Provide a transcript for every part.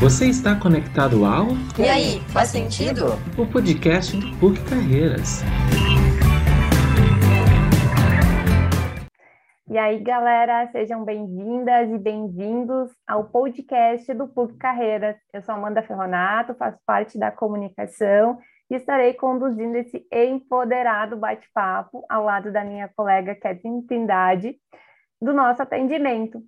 Você está conectado ao E aí, faz sentido? o podcast do PUC Carreiras. E aí, galera, sejam bem-vindas e bem-vindos ao podcast do PUC Carreiras. Eu sou Amanda Ferronato, faço parte da comunicação e estarei conduzindo esse empoderado bate-papo ao lado da minha colega Kathleen Trindade, do nosso atendimento.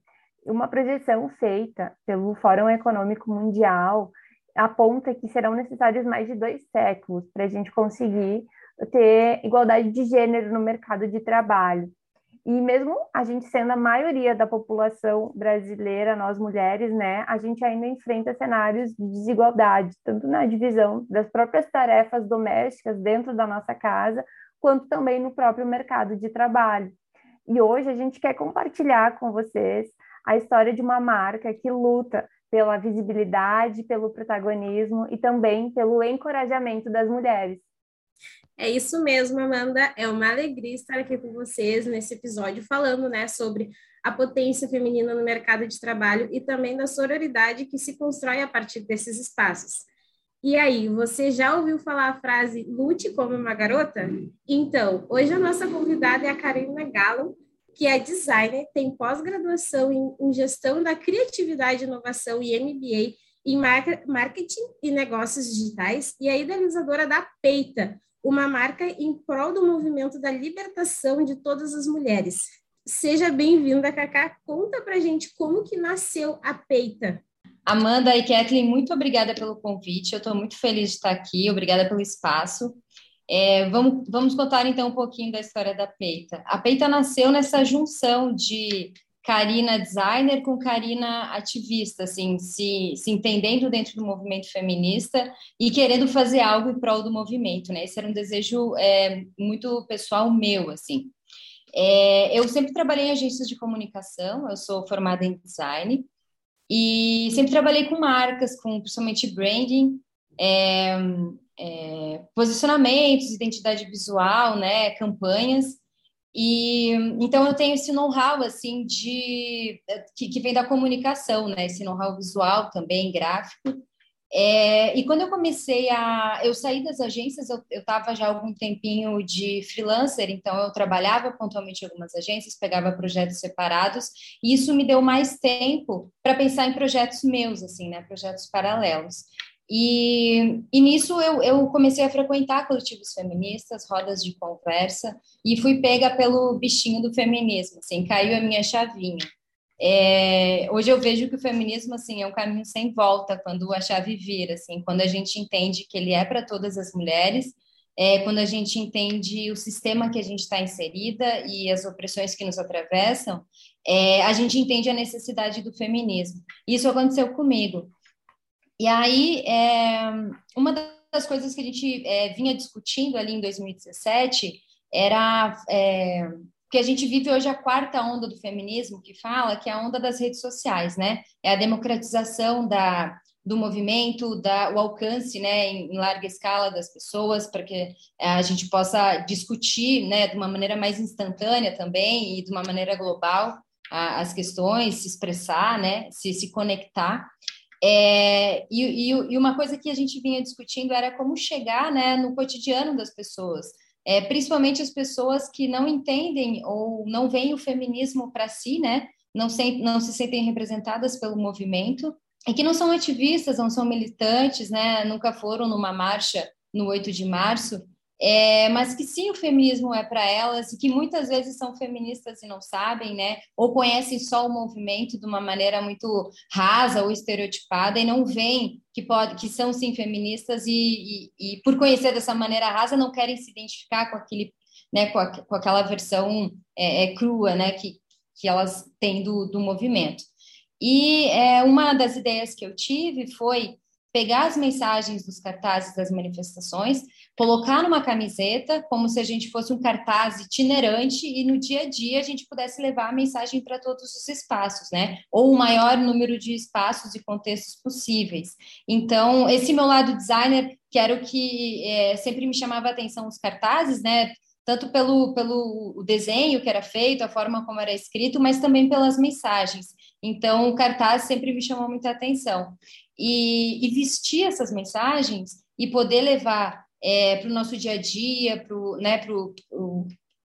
Uma projeção feita pelo Fórum Econômico Mundial aponta que serão necessários mais de dois séculos para a gente conseguir ter igualdade de gênero no mercado de trabalho. E mesmo a gente sendo a maioria da população brasileira, nós mulheres, né, a gente ainda enfrenta cenários de desigualdade, tanto na divisão das próprias tarefas domésticas dentro da nossa casa, quanto também no próprio mercado de trabalho. E hoje a gente quer compartilhar com vocês a história de uma marca que luta pela visibilidade, pelo protagonismo e também pelo encorajamento das mulheres. É isso mesmo, Amanda. É uma alegria estar aqui com vocês nesse episódio falando, né, sobre a potência feminina no mercado de trabalho e também da sororidade que se constrói a partir desses espaços. E aí, você já ouviu falar a frase lute como uma garota? Então, hoje a nossa convidada é a Karina Galo, que é designer, tem pós-graduação em, em, gestão da criatividade, inovação e MBA em marketing e negócios digitais e é idealizadora da Peita, uma marca em prol do movimento da libertação de todas as mulheres. Seja bem-vinda, Cacá. Conta pra gente como que nasceu a Peita. Amanda e Kathleen, muito obrigada pelo convite. Eu estou muito feliz de estar aqui. Obrigada pelo espaço. É, vamos, vamos contar então um pouquinho da história da Peita. A Peita nasceu nessa junção de Karina designer com Karina ativista, assim, se, se entendendo dentro do movimento feminista e querendo fazer algo em prol do movimento, né? Esse era um desejo é, muito pessoal meu, assim. É, eu sempre trabalhei em agências de comunicação, eu sou formada em design e sempre trabalhei com marcas, com principalmente branding, é, é posicionamentos, identidade visual, né, campanhas. E então eu tenho esse know-how assim de que, que, vem da comunicação, né? Esse know-how visual também, gráfico. É, e quando eu comecei a, eu saí das agências, eu estava já algum tempinho de freelancer, então eu trabalhava pontualmente em algumas agências, pegava projetos separados, e isso me deu mais tempo para pensar em projetos meus, assim, né? Projetos paralelos. E, e nisso eu, eu comecei a frequentar coletivos feministas, rodas de conversa, e fui pega pelo bichinho do feminismo, assim, caiu a minha chavinha. É, hoje eu vejo que o feminismo assim é um caminho sem volta quando a chave vira, assim, quando a gente entende que ele é para todas as mulheres, é, quando a gente entende o sistema que a gente está inserida e as opressões que nos atravessam, é, a gente entende a necessidade do feminismo. Isso aconteceu comigo. E aí, é, uma das coisas que a gente é, vinha discutindo ali em 2017 era é, que a gente vive hoje a quarta onda do feminismo, que fala que é a onda das redes sociais, né? É a democratização da, do movimento, da, o alcance né, em, em larga escala das pessoas, para que é, a gente possa discutir né, de uma maneira mais instantânea também e de uma maneira global as questões, se expressar, né, se, se conectar. É, e, e, e, uma coisa que a gente vinha discutindo era como chegar né, no cotidiano das pessoas, é, principalmente as pessoas que não entendem ou não veem o feminismo para si, né, não, se, não se sentem representadas pelo movimento, e que não são ativistas, não são militantes, né, nunca foram numa marcha no 8 de março, é, mas que sim, o feminismo é para elas e que muitas vezes são feministas e não sabem, né? Ou conhecem só o movimento de uma maneira muito rasa ou estereotipada e não veem que, pode, que são sim feministas e, e, e por conhecer dessa maneira rasa não querem se identificar com aquele, né? Com, a, com aquela versão é, é, crua, né? Que, que elas têm do, do movimento. E é, uma das ideias que eu tive foi pegar as mensagens dos cartazes das manifestações, colocar numa camiseta, como se a gente fosse um cartaz itinerante e no dia a dia a gente pudesse levar a mensagem para todos os espaços, né? Ou o maior número de espaços e contextos possíveis. Então, esse meu lado designer, que era o que é, sempre me chamava a atenção os cartazes, né? Tanto pelo, pelo desenho que era feito, a forma como era escrito, mas também pelas mensagens. Então, o cartaz sempre me chamou muita atenção. e, e vestir essas mensagens e poder levar é, para o nosso dia a dia, para né,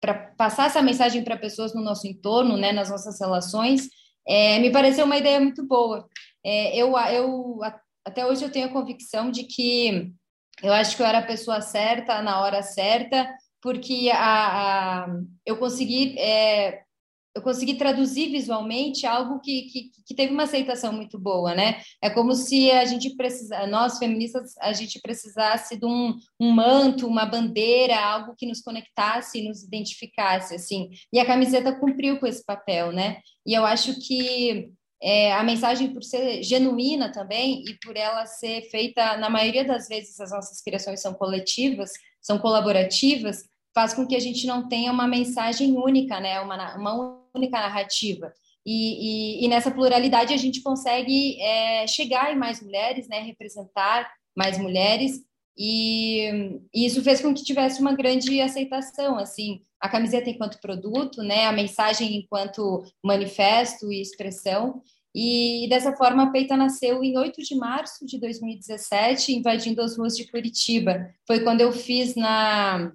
para passar essa mensagem para pessoas no nosso entorno, né, nas nossas relações, é, me pareceu uma ideia muito boa. É, eu, eu até hoje eu tenho a convicção de que eu acho que eu era a pessoa certa na hora certa, porque a, a eu consegui é, eu consegui traduzir visualmente algo que, que, que, teve uma aceitação muito boa, né? É como se a gente precisa, nós feministas, a gente precisasse de um, um manto, uma bandeira, algo que nos conectasse, nos identificasse, assim. E a camiseta cumpriu com esse papel, né? E eu acho que é, a mensagem, por ser genuína também e por ela ser feita, na maioria das vezes, as nossas criações são coletivas, são colaborativas, faz com que a gente não tenha uma mensagem única, né? Uma, uma única narrativa. E, e, e, nessa pluralidade a gente consegue é, chegar em mais mulheres, né? Representar mais mulheres e, e, isso fez com que tivesse uma grande aceitação, assim, a camiseta enquanto produto, né? A mensagem enquanto manifesto e expressão. E dessa forma a Peita nasceu em 8 de março de 2017, invadindo as ruas de Curitiba. Foi quando eu fiz na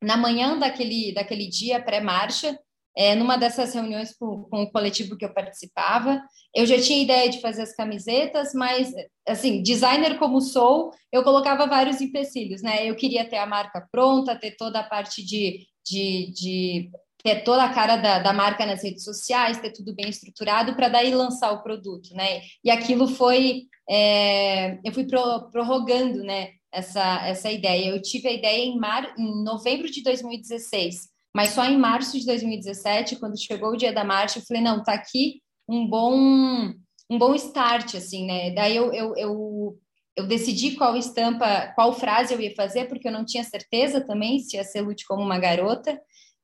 na manhã daquele, daquele dia pré-marcha, é, numa dessas reuniões com, com, o coletivo que eu participava, eu já tinha ideia de fazer as camisetas, mas, assim, designer como sou, eu colocava vários empecilhos, né? Eu queria ter a marca pronta, ter toda a parte de, de, de ter toda a cara da, da marca nas redes sociais, ter tudo bem estruturado para daí lançar o produto, né? E aquilo foi, é, eu fui pro, prorrogando, né? essa, essa ideia. Eu tive a ideia em, mar, em novembro de 2016, mas só em março de 2017, quando chegou o dia da marcha, eu falei, não, tá aqui um bom um bom start, assim, né? Daí eu, eu, eu, eu decidi qual estampa, qual frase eu ia fazer, porque eu não tinha certeza também se ia ser Lute como uma garota.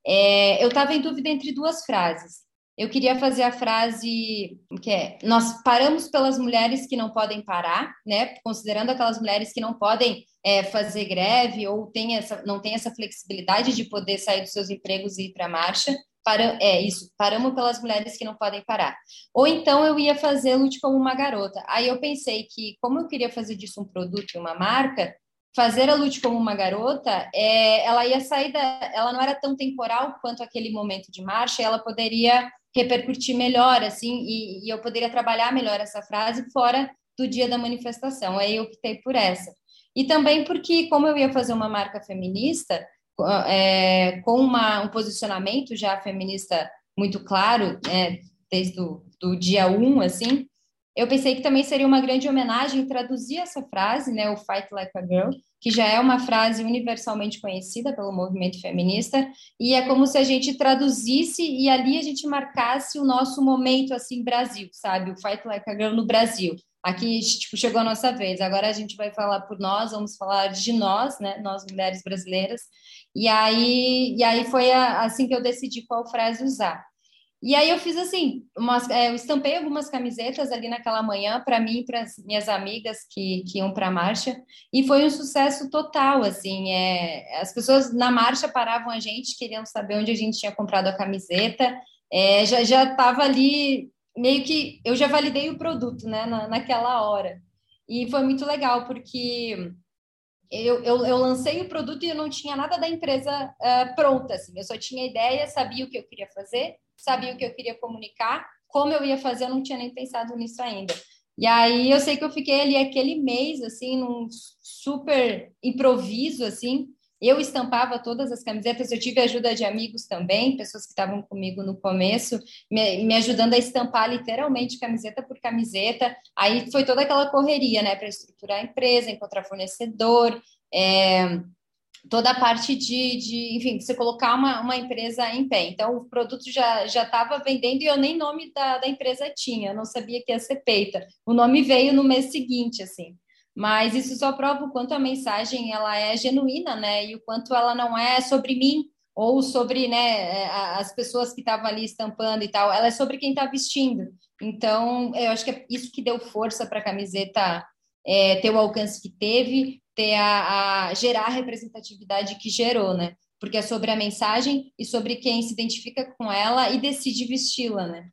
É, eu estava em dúvida entre duas frases. Eu queria fazer a frase que é: nós paramos pelas mulheres que não podem parar, né? Considerando aquelas mulheres que não podem é, fazer greve ou tem essa, não tem essa flexibilidade de poder sair dos seus empregos e ir para a marcha. Para, é isso, paramos pelas mulheres que não podem parar. Ou então eu ia fazer Lute como uma garota. Aí eu pensei que, como eu queria fazer disso um produto e uma marca, fazer a Lute como uma garota, é, ela ia sair da, ela não era tão temporal quanto aquele momento de marcha, ela poderia repercutir melhor, assim, e, e, eu poderia trabalhar melhor essa frase fora do dia da manifestação. Aí eu optei por essa. E também porque, como eu ia fazer uma marca feminista, é, com uma, um posicionamento já feminista muito claro, é, desde o do dia 1, um, assim, eu pensei que também seria uma grande homenagem traduzir essa frase, né, o Fight Like a Girl, que já é uma frase universalmente conhecida pelo movimento feminista, e é como se a gente traduzisse e ali a gente marcasse o nosso momento assim Brasil, sabe? O Fight Like a Girl no Brasil. Aqui tipo chegou a nossa vez. Agora a gente vai falar por nós, vamos falar de nós, né, nós mulheres brasileiras. E aí e aí foi a, assim que eu decidi qual frase usar. E aí eu fiz assim, umas, é, eu estampei algumas camisetas ali naquela manhã para mim e para as minhas amigas que, que iam para a marcha. E foi um sucesso total, assim, é, as pessoas na marcha paravam a gente, queriam saber onde a gente tinha comprado a camiseta, é, já já estava ali meio que eu já validei o produto, né, na, naquela hora. E foi muito legal porque eu, eu, eu, lancei o produto e eu não tinha nada da empresa uh, pronta, assim. Eu só tinha ideia, sabia o que eu queria fazer sabia o que eu queria comunicar, como eu ia fazer, eu não tinha nem pensado nisso ainda. E aí eu sei que eu fiquei ali aquele mês, assim, num super improviso, assim. Eu estampava todas as camisetas, eu tive ajuda de amigos também, pessoas que estavam comigo no começo, me, me ajudando a estampar literalmente camiseta por camiseta. Aí foi toda aquela correria, né, para estruturar a empresa, encontrar fornecedor, é, toda a parte de, de enfim, você colocar uma, uma empresa em pé. Então, o produto já estava vendendo e eu nem nome da, da empresa tinha, eu não sabia que ia ser peita. O nome veio no mês seguinte, assim. Mas isso só prova o quanto a mensagem ela é genuína, né? E o quanto ela não é sobre mim ou sobre né, as pessoas que estavam ali estampando e tal. Ela é sobre quem está vestindo. Então, eu acho que é isso que deu força para a camiseta é, ter o alcance que teve, ter a, a gerar a representatividade que gerou, né? Porque é sobre a mensagem e sobre quem se identifica com ela e decide vesti-la, né?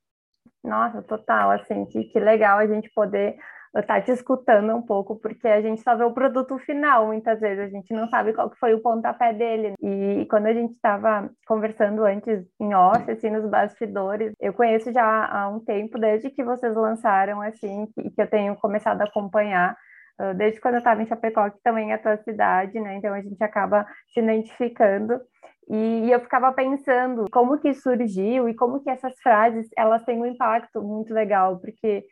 Nossa, total, assim, que, que legal a gente poder estar tá te escutando um pouco, porque a gente só vê o produto final, muitas vezes, a gente não sabe qual que foi o pontapé dele. E quando a gente estava conversando antes em off, assim, nos bastidores, eu conheço já há um tempo, desde que vocês lançaram, assim, que, que eu tenho começado a acompanhar, desde quando eu estava em Chapecó, que também é a tua cidade, né? Então a gente acaba se identificando. E eu ficava pensando como que surgiu e como que essas frases elas têm um impacto muito legal, porque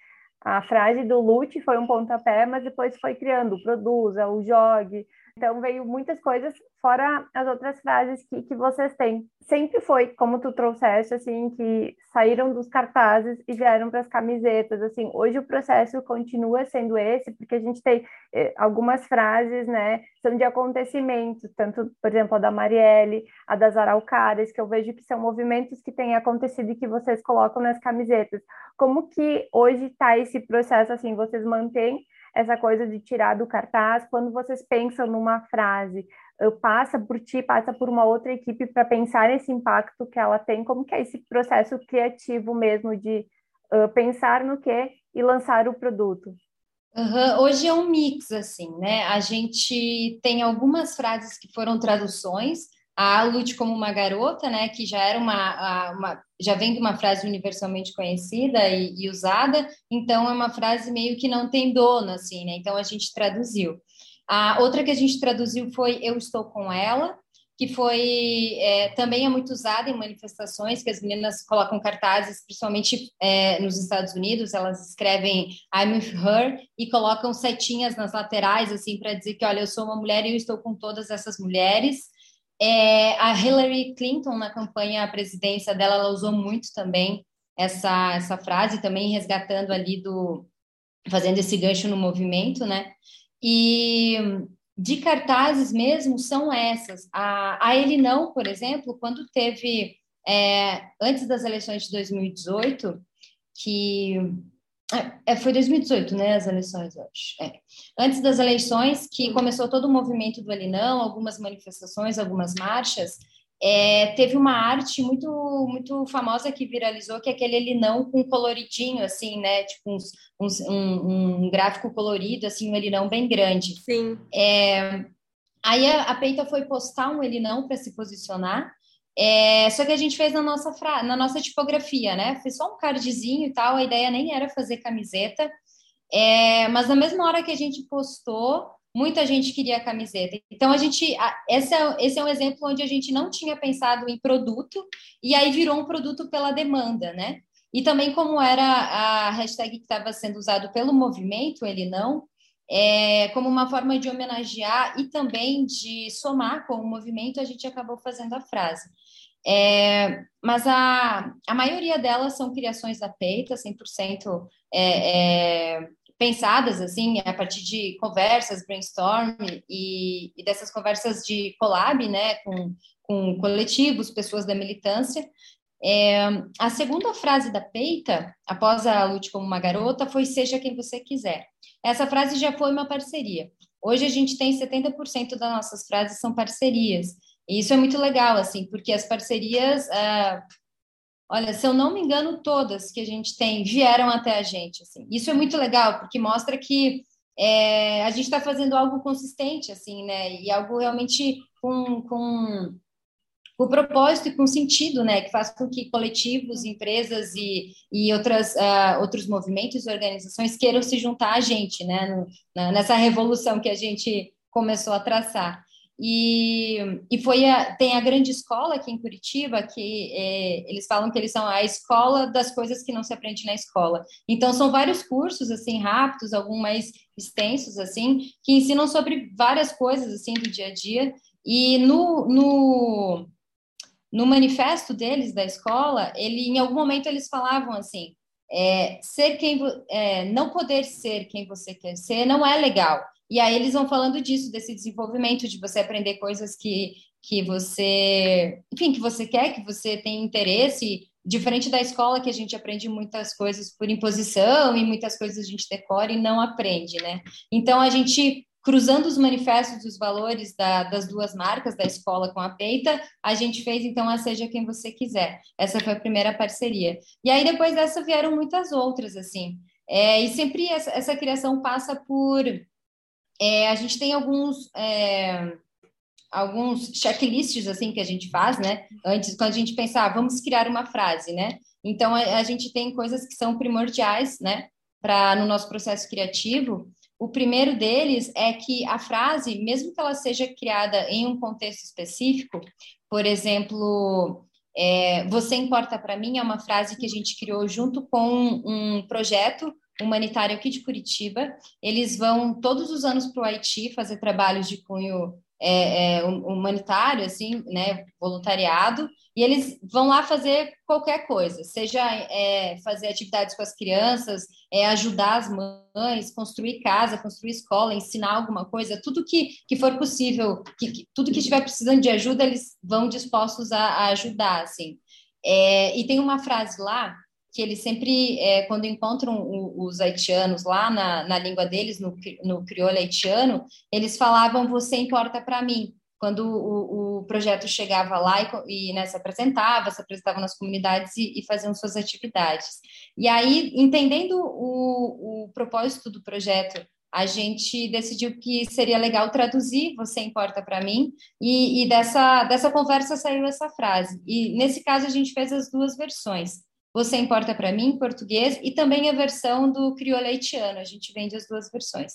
a frase do lute foi um pontapé, mas depois foi criando produza, o jogue. Então veio muitas coisas fora as outras frases que, que vocês têm. Sempre foi, como tu trouxeste, assim, que saíram dos cartazes e vieram para as camisetas, assim. Hoje o processo continua sendo esse, porque a gente tem eh, algumas frases, né, são de acontecimentos, tanto, por exemplo, a da Marielle, a das Araucárias, que eu vejo que são movimentos que têm acontecido e que vocês colocam nas camisetas. Como que hoje está esse processo, assim, vocês mantêm essa coisa de tirar do cartaz, quando vocês pensam numa frase, passa por ti, passa por uma outra equipe para pensar nesse impacto que ela tem, como que é esse processo criativo mesmo de uh, pensar no que e lançar o produto? Uhum. Hoje é um mix, assim, né? A gente tem algumas frases que foram traduções, a Lute como uma garota, né, que já era uma, uma, já vem de uma frase universalmente conhecida e, e, usada, então é uma frase meio que não tem dono, assim, né? Então a gente traduziu. A outra que a gente traduziu foi Eu Estou com Ela, que foi é, também é muito usada em manifestações, que as meninas colocam cartazes, principalmente é, nos Estados Unidos, elas escrevem I'm with her e colocam setinhas nas laterais, assim, para dizer que, olha, eu sou uma mulher e eu estou com todas essas mulheres. É, a Hillary Clinton, na campanha à presidência dela, ela usou muito também essa, essa frase, também resgatando ali do. fazendo esse gancho no movimento, né? E de cartazes mesmo são essas. A, a Ele Não, por exemplo, quando teve. É, antes das eleições de 2018, que é, foi 2018, né, as eleições, eu acho. É. Antes das eleições, que começou todo o movimento do Alinão, algumas manifestações, algumas marchas, é, teve uma arte muito muito famosa que viralizou, que é aquele Elinão com coloridinho, assim, né, tipo uns, uns, um, um, gráfico colorido, assim, um Elinão bem grande. Sim. É, aí a, a Peita foi postar um Elinão para se posicionar, é, só que a gente fez na nossa, fra... na nossa tipografia, né? Foi só um cardzinho e tal, a ideia nem era fazer camiseta. É, mas na mesma hora que a gente postou, muita gente queria a camiseta. Então a gente, esse é, esse é um exemplo onde a gente não tinha pensado em produto e aí virou um produto pela demanda, né? E também como era a hashtag que estava sendo usado pelo movimento, ele não, é, como uma forma de homenagear e também de somar com o movimento, a gente acabou fazendo a frase. É, mas a, a maioria delas são criações da Peita, 100% é, é, pensadas assim a partir de conversas, brainstorm e, e, dessas conversas de collab, né, com, com coletivos, pessoas da militância. É, a segunda frase da Peita, após a Lute como uma garota, foi Seja quem você quiser. Essa frase já foi uma parceria. Hoje a gente tem 70% das nossas frases são parcerias. E isso é muito legal, assim, porque as parcerias, ah, olha, se eu não me engano, todas que a gente tem vieram até a gente, assim. Isso é muito legal, porque mostra que é, a gente está fazendo algo consistente, assim, né? E algo realmente com, com, com propósito e com sentido, né? Que faz com que coletivos, empresas e, e outras, uh, outros movimentos e organizações queiram se juntar a gente, né? No, na, nessa revolução que a gente começou a traçar. E, e foi a, tem a grande escola aqui em Curitiba, que é, eles falam que eles são a escola das coisas que não se aprende na escola. Então, são vários cursos, assim, rápidos, alguns mais extensos, assim, que ensinam sobre várias coisas, assim, do dia a dia. E no, no, no manifesto deles, da escola, ele, em algum momento eles falavam assim, é, ser quem, é, não poder ser quem você quer ser não é legal. E aí eles vão falando disso, desse desenvolvimento, de você aprender coisas que, que você, enfim, que você quer, que você tem interesse, diferente da escola que a gente aprende muitas coisas por imposição e muitas coisas a gente decora e não aprende, né? Então a gente cruzando os manifestos dos valores da, das duas marcas, da escola com a Peita, a gente fez então a Seja Quem Você Quiser. Essa foi a primeira parceria. E aí depois dessa vieram muitas outras, assim. É, e sempre essa, essa, criação passa por. É, a gente tem alguns. É, alguns checklists assim que a gente faz, né? Antes, quando a gente pensar, ah, vamos criar uma frase, né? Então a, a gente tem coisas que são primordiais, né? Para no nosso processo criativo. O primeiro deles é que a frase, mesmo que ela seja criada em um contexto específico, por exemplo, é, você importa para mim é uma frase que a gente criou junto com um projeto humanitário aqui de Curitiba. Eles vão todos os anos para o Haiti fazer trabalhos de cunho é, é, humanitário, assim, né, voluntariado, e eles vão lá fazer qualquer coisa, seja é, fazer atividades com as crianças, é, ajudar as mães, construir casa, construir escola, ensinar alguma coisa, tudo que, que for possível, que, que tudo que estiver precisando de ajuda, eles vão dispostos a, a ajudar, assim. É, e tem uma frase lá que eles sempre, é, quando encontram os haitianos lá na, na língua deles, no, no crioulo haitiano, eles falavam: Você importa para mim. Quando o, o, projeto chegava lá e, e né, se apresentava, se apresentava nas comunidades e, e faziam suas atividades. E aí, entendendo o, o propósito do projeto a gente decidiu que seria legal traduzir Você Importa para Mim, e, e, dessa, dessa conversa saiu essa frase. E nesse caso a gente fez as duas versões. Você Importa para Mim, em português, e também a versão do crioulo haitiano, a gente vende as duas versões.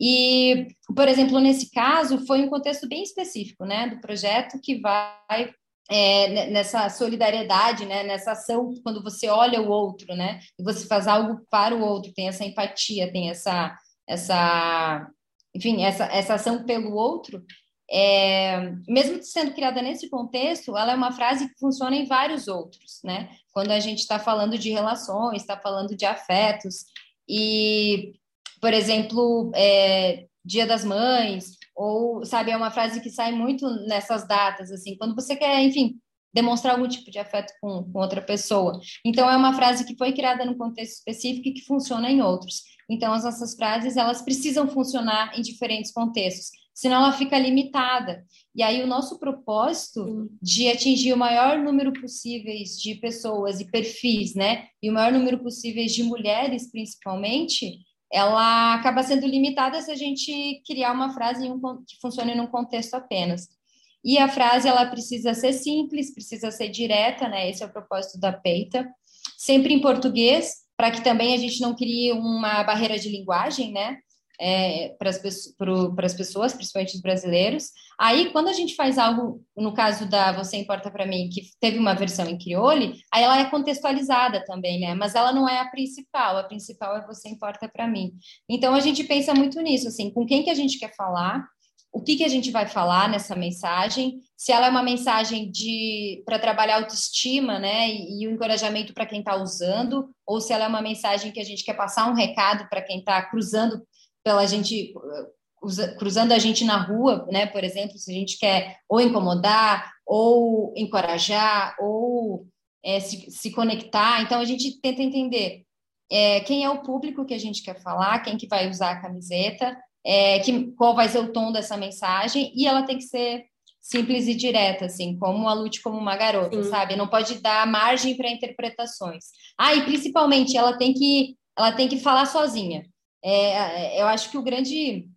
E, por exemplo, nesse caso, foi um contexto bem específico, né, do projeto que vai é, nessa solidariedade, né, nessa ação, quando você olha o outro, né, e você faz algo para o outro, tem essa empatia, tem essa, essa enfim, essa, essa ação pelo outro, é, mesmo sendo criada nesse contexto, ela é uma frase que funciona em vários outros, né? Quando a gente está falando de relações, está falando de afetos, e, por exemplo, é, Dia das Mães, ou, sabe, é uma frase que sai muito nessas datas, assim, quando você quer, enfim, demonstrar algum tipo de afeto com, com outra pessoa. Então, é uma frase que foi criada num contexto específico e que funciona em outros. Então, as nossas frases, elas precisam funcionar em diferentes contextos senão ela fica limitada. E aí o nosso propósito de atingir o maior número possível de pessoas e perfis, né, e o maior número possível de mulheres, principalmente, ela acaba sendo limitada se a gente criar uma frase um, que funcione num contexto apenas. E a frase ela precisa ser simples, precisa ser direta, né? Esse é o propósito da peita. Sempre em português, para que também a gente não crie uma barreira de linguagem, né? É, para as pessoas, principalmente os brasileiros. Aí, quando a gente faz algo, no caso da Você Importa para Mim, que teve uma versão em crioulo, aí ela é contextualizada também, né? Mas ela não é a principal, a principal é Você Importa para Mim. Então, a gente pensa muito nisso, assim, com quem que a gente quer falar, o que, que a gente vai falar nessa mensagem, se ela é uma mensagem de para trabalhar autoestima, né, e, e o encorajamento para quem está usando, ou se ela é uma mensagem que a gente quer passar um recado para quem está cruzando pela gente cruzando a gente na rua, né? Por exemplo, se a gente quer ou incomodar, ou encorajar, ou é, se, se, conectar. Então a gente tenta entender é, quem é o público que a gente quer falar, quem que vai usar a camiseta, é, que, qual vai ser o tom dessa mensagem, e ela tem que ser simples e direta, assim, como a Lute como uma garota, Sim. sabe? Não pode dar margem para interpretações. Ah, e principalmente ela tem que ela tem que falar sozinha. É, eu acho que o grande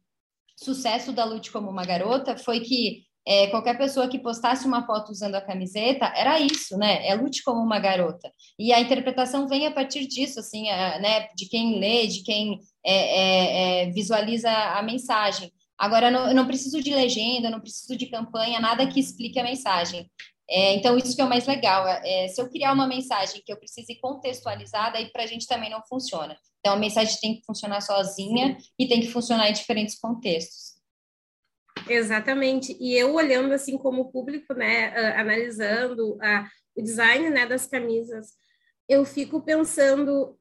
sucesso da Lute como uma garota foi que é, qualquer pessoa que postasse uma foto usando a camiseta era isso, né? É lute como uma garota. E a interpretação vem a partir disso, assim, a, né? De quem lê, de quem é, é, é visualiza a mensagem. Agora, não, eu não preciso de legenda, não preciso de campanha, nada que explique a mensagem. É, então, isso que é o mais legal. É, se eu criar uma mensagem que eu precise contextualizar, daí para a gente também não funciona. Então, a mensagem tem que funcionar sozinha e tem que funcionar em diferentes contextos. Exatamente. E eu olhando assim como público, né, uh, analisando uh, o design, né, das camisas, eu fico pensando,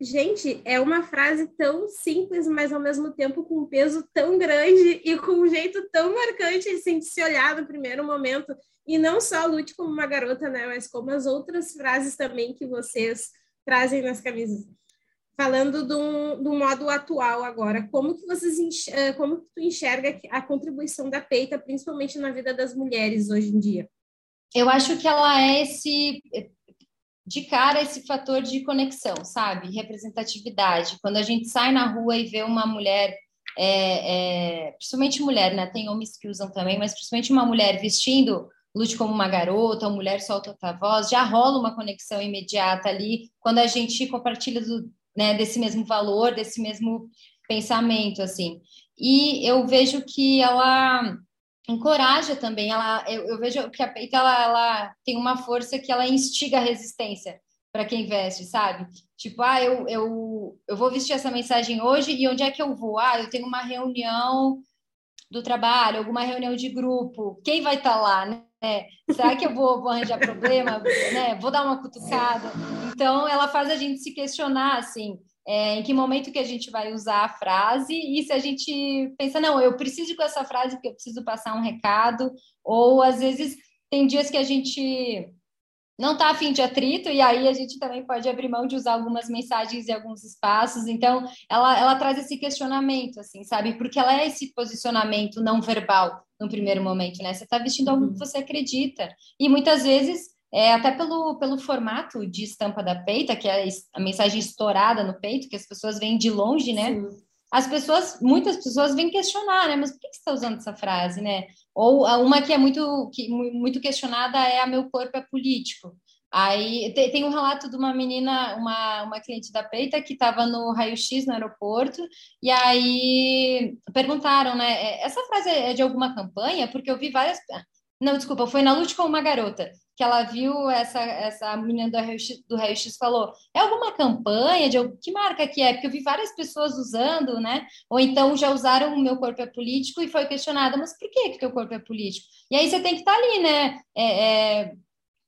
gente, é uma frase tão simples, mas ao mesmo tempo com um peso tão grande e com um jeito tão marcante assim, de se olhar no primeiro momento. E não só lute como uma garota, né, mas como as outras frases também que vocês trazem nas camisas falando do, do modo atual agora, como que vocês enxerga, como que tu enxerga a contribuição da peita, principalmente na vida das mulheres hoje em dia? Eu acho que ela é esse de cara esse fator de conexão, sabe? Representatividade. Quando a gente sai na rua e vê uma mulher, é, é, principalmente mulher, né? Tem homens que usam também, mas principalmente uma mulher vestindo lute como uma garota, uma mulher solta outra voz, já rola uma conexão imediata ali quando a gente compartilha do, né, desse mesmo valor, desse mesmo pensamento, assim. E eu vejo que ela encoraja também, ela, eu, eu vejo que a peita ela, ela tem uma força que ela instiga a resistência para quem veste, sabe? Tipo, ah, eu, eu, eu vou vestir essa mensagem hoje e onde é que eu vou? Ah, eu tenho uma reunião do trabalho, alguma reunião de grupo, quem vai estar tá lá, né? Será que eu vou, vou arranjar problema? né? Vou dar uma cutucada? Então, ela faz a gente se questionar, assim, é, em que momento que a gente vai usar a frase e se a gente pensa, não, eu preciso com essa frase porque eu preciso passar um recado, ou às vezes tem dias que a gente não está afim de atrito, e aí a gente também pode abrir mão de usar algumas mensagens em alguns espaços. Então, ela, ela traz esse questionamento, assim, sabe? Porque ela é esse posicionamento não verbal no primeiro momento, né? Você está vestindo algo que uhum. você acredita. E muitas vezes é, até pelo, pelo formato de estampa da peita, que é a mensagem estourada no peito, que as pessoas vêm de longe, né? Sim. As pessoas, muitas pessoas vêm questionar, né? Mas por que você está usando essa frase, né? Ou uma que é muito, que, muito questionada é a meu corpo é político. Aí tem, tem, um relato de uma menina, uma, uma cliente da Peita, que estava no raio-x no aeroporto, e aí perguntaram, né? É, essa frase é de alguma campanha? Porque eu vi várias. Não, desculpa, foi na Lute com uma garota que ela viu essa, essa menina do raio-x, do raio-x falou, é alguma campanha de que marca que é? Porque eu vi várias pessoas usando, né? Ou então já usaram o meu corpo é político e foi questionada, mas por que que teu corpo é político? E aí você tem que estar tá ali, né? É, é,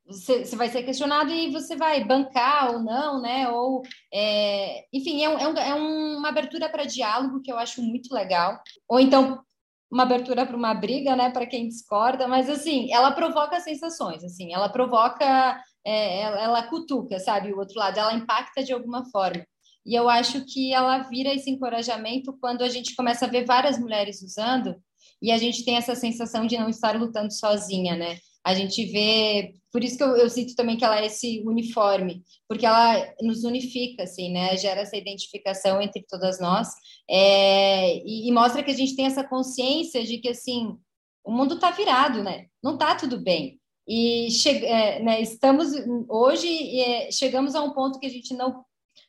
você, você, vai ser questionado e você vai bancar ou não, né? Ou, é, enfim, é, um, é, um, é uma abertura para diálogo que eu acho muito legal. Ou então uma abertura para uma briga, né, para quem discorda, mas assim, ela provoca sensações, assim, ela provoca, é, ela, ela cutuca, sabe, o outro lado, ela impacta de alguma forma. E eu acho que ela vira esse encorajamento quando a gente começa a ver várias mulheres usando e a gente tem essa sensação de não estar lutando sozinha, né? A gente vê, por isso que eu, eu sinto também que ela é esse uniforme, porque ela nos unifica, assim, né? Gera essa identificação entre todas nós é, e, e, mostra que a gente tem essa consciência de que, assim, o mundo está virado, né? Não está tudo bem. E é, né, estamos hoje, é, chegamos a um ponto que a gente não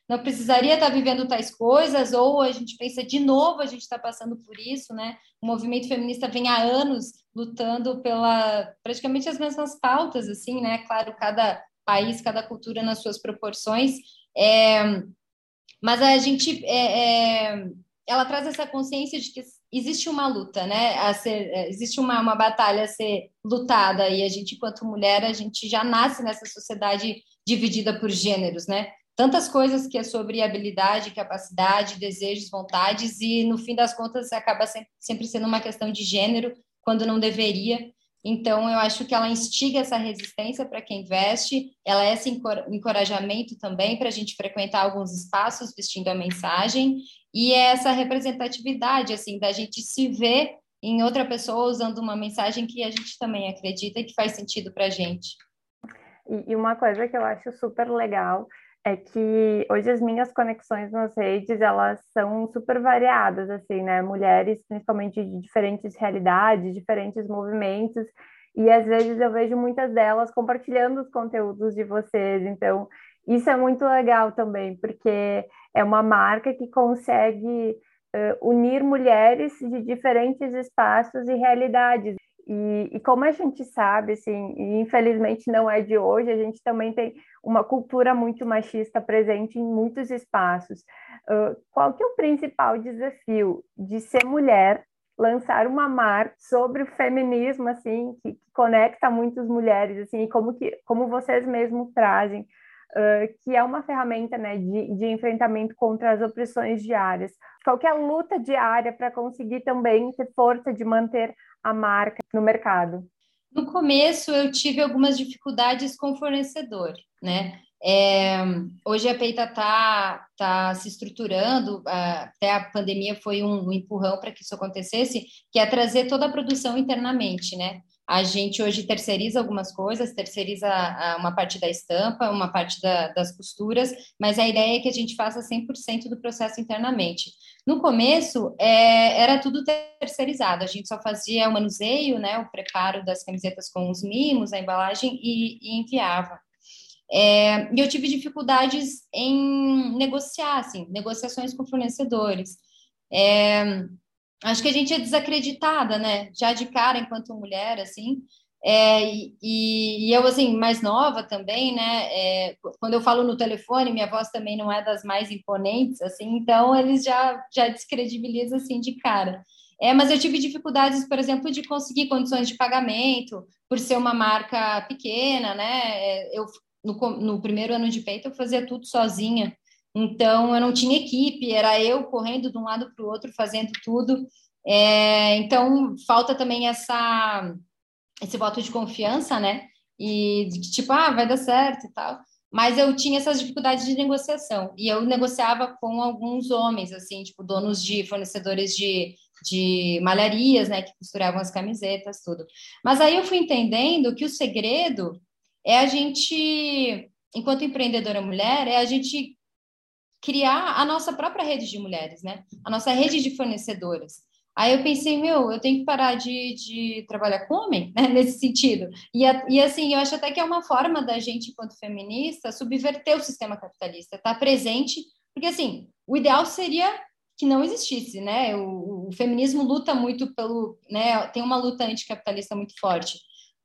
não precisaria estar vivendo tais coisas, ou a gente pensa de novo, a gente está passando por isso, né? O movimento feminista vem há anos lutando pela praticamente as mesmas pautas, assim, né? Claro, cada país, cada cultura nas suas proporções, é, mas a gente, é, é, ela traz essa consciência de que existe uma luta, né? A ser, é, existe uma, uma batalha a ser lutada e a gente, enquanto mulher, a gente já nasce nessa sociedade dividida por gêneros, né? tantas coisas que é sobre habilidade, capacidade, desejos, vontades, e no fim das contas acaba sempre sendo uma questão de gênero, quando não deveria. Então, eu acho que ela instiga essa resistência para quem veste, ela é esse encorajamento também para a gente frequentar alguns espaços vestindo a mensagem, e é essa representatividade, assim, da gente se ver em outra pessoa usando uma mensagem que a gente também acredita e que faz sentido para a gente. E uma coisa que eu acho super legal é que hoje as minhas conexões nas redes, elas são super variadas, assim, né? Mulheres, principalmente de diferentes realidades, diferentes movimentos, e às vezes eu vejo muitas delas compartilhando os conteúdos de vocês, então isso é muito legal também, porque é uma marca que consegue uh, unir mulheres de diferentes espaços e realidades. E, e, como a gente sabe, assim, e infelizmente não é de hoje, a gente também tem uma cultura muito machista presente em muitos espaços. Uh, qual que é o principal desafio de ser mulher, lançar uma marca sobre o feminismo, assim, que, que conecta muitas mulheres, assim, e como, que, como vocês mesmos trazem, uh, que é uma ferramenta, né, de, de enfrentamento contra as opressões diárias. Qual que a luta diária para conseguir também ter força de manter a marca no mercado? No começo, eu tive algumas dificuldades com o fornecedor, né? É, hoje a Peita está tá se estruturando, até a pandemia foi um empurrão para que isso acontecesse, que é trazer toda a produção internamente, né? A gente hoje terceiriza algumas coisas, terceiriza uma parte da estampa, uma parte da, das costuras, mas a ideia é que a gente faça 100% do processo internamente. No começo, é, era tudo terceirizado, a gente só fazia o manuseio, né, o preparo das camisetas com os mimos, a embalagem e, e enviava. É, e eu tive dificuldades em negociar, assim, negociações com fornecedores. É, acho que a gente é desacreditada, né? Já de cara, enquanto mulher, assim. É, e, e, eu, assim, mais nova também, né? É, quando eu falo no telefone, minha voz também não é das mais imponentes, assim, então eles já, já descredibilizam, assim, de cara. É, mas eu tive dificuldades, por exemplo, de conseguir condições de pagamento, por ser uma marca pequena, né? É, eu no, no primeiro ano de peito eu fazia tudo sozinha. Então eu não tinha equipe, era eu correndo de um lado para o outro, fazendo tudo. É, então falta também essa esse voto de confiança, né? E de tipo, ah, vai dar certo e tal. Mas eu tinha essas dificuldades de negociação e eu negociava com alguns homens, assim, tipo donos de fornecedores de, de malharias, né, que costuravam as camisetas, tudo. Mas aí eu fui entendendo que o segredo é a gente, enquanto empreendedora mulher, é a gente criar a nossa própria rede de mulheres, né? A nossa rede de fornecedoras. Aí eu pensei, meu, eu tenho que parar de, de trabalhar com homem, né, nesse sentido. E, e assim, eu acho até que é uma forma da gente, enquanto feminista, subverter o sistema capitalista, estar tá presente, porque assim, o ideal seria que não existisse, né? O, o feminismo luta muito pelo, né? Tem uma luta anticapitalista muito forte.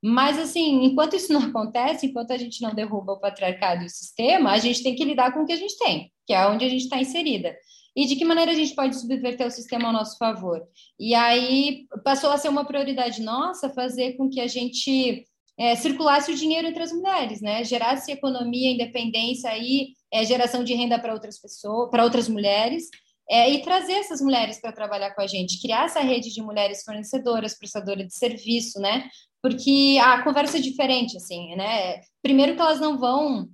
Mas, assim, enquanto isso não acontece, enquanto a gente não derruba o patriarcado e o sistema, a gente tem que lidar com o que a gente tem, que é onde a gente está inserida. E de que maneira a gente pode subverter o sistema ao nosso favor? E aí passou a ser uma prioridade nossa fazer com que a gente é, circulasse o dinheiro entre as mulheres, né? Gerasse economia, independência e é, geração de renda para outras pessoas, para outras mulheres. É, e trazer essas mulheres para trabalhar com a gente, criar essa rede de mulheres fornecedoras, prestadoras de serviço, né? porque a conversa é diferente, assim, né? Primeiro que elas não vão